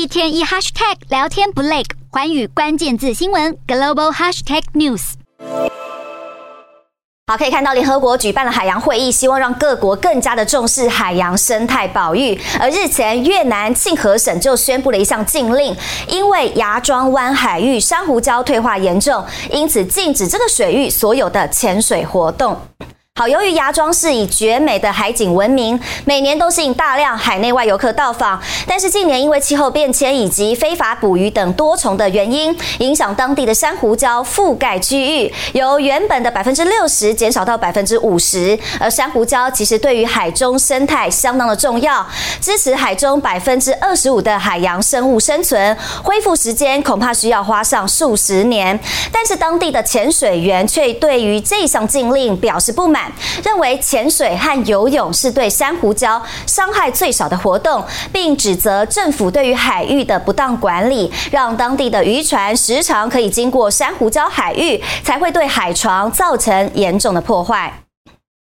一天一 hashtag 聊天不累，环宇关键字新闻 global hashtag news。好，可以看到联合国举办了海洋会议，希望让各国更加的重视海洋生态保育。而日前，越南庆和省就宣布了一项禁令，因为芽庄湾海域珊瑚礁退化严重，因此禁止这个水域所有的潜水活动。好，由于芽庄是以绝美的海景闻名，每年都吸引大量海内外游客到访。但是近年因为气候变迁以及非法捕鱼等多重的原因，影响当地的珊瑚礁覆盖区域，由原本的百分之六十减少到百分之五十。而珊瑚礁其实对于海中生态相当的重要，支持海中百分之二十五的海洋生物生存，恢复时间恐怕需要花上数十年。但是当地的潜水员却对于这项禁令表示不满。认为潜水和游泳是对珊瑚礁伤害最少的活动，并指责政府对于海域的不当管理，让当地的渔船时常可以经过珊瑚礁海域，才会对海床造成严重的破坏。